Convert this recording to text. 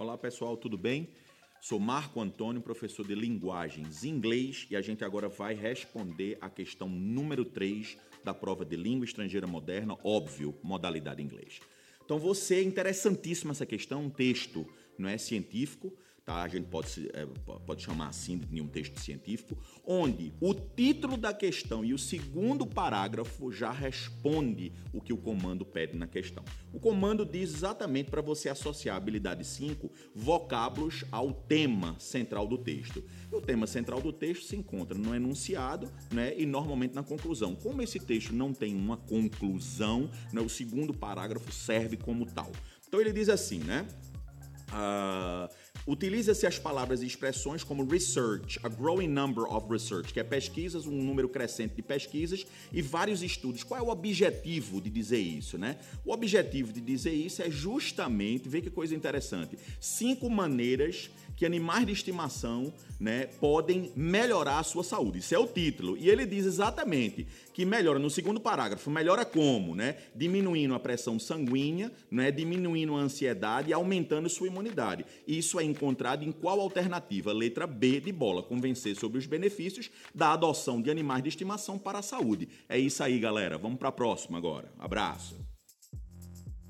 Olá pessoal, tudo bem? Sou Marco Antônio, professor de linguagens inglês, e a gente agora vai responder a questão número 3 da prova de língua estrangeira moderna, óbvio, modalidade inglês. Então você interessantíssima essa questão, um texto não é científico, tá? A gente pode, é, pode chamar assim de um texto científico, onde o título da questão e o segundo parágrafo já responde o que o comando pede na questão. O comando diz exatamente para você associar a habilidade 5 vocábulos ao tema central do texto. O tema central do texto se encontra no enunciado né, e normalmente na conclusão. Como esse texto não tem uma conclusão, né, o segundo parágrafo serve como tal. Então ele diz assim, né? Uh, Utiliza-se as palavras e expressões como research, a growing number of research, que é pesquisas, um número crescente de pesquisas e vários estudos. Qual é o objetivo de dizer isso, né? O objetivo de dizer isso é justamente, vê que coisa interessante, cinco maneiras que animais de estimação né, podem melhorar a sua saúde. Isso é o título. E ele diz exatamente que melhora no segundo parágrafo. Melhora como? Né? Diminuindo a pressão sanguínea, né, diminuindo a ansiedade e aumentando sua imunidade. Isso é encontrado em qual alternativa? Letra B de bola. Convencer sobre os benefícios da adoção de animais de estimação para a saúde. É isso aí, galera. Vamos para a próxima agora. Abraço.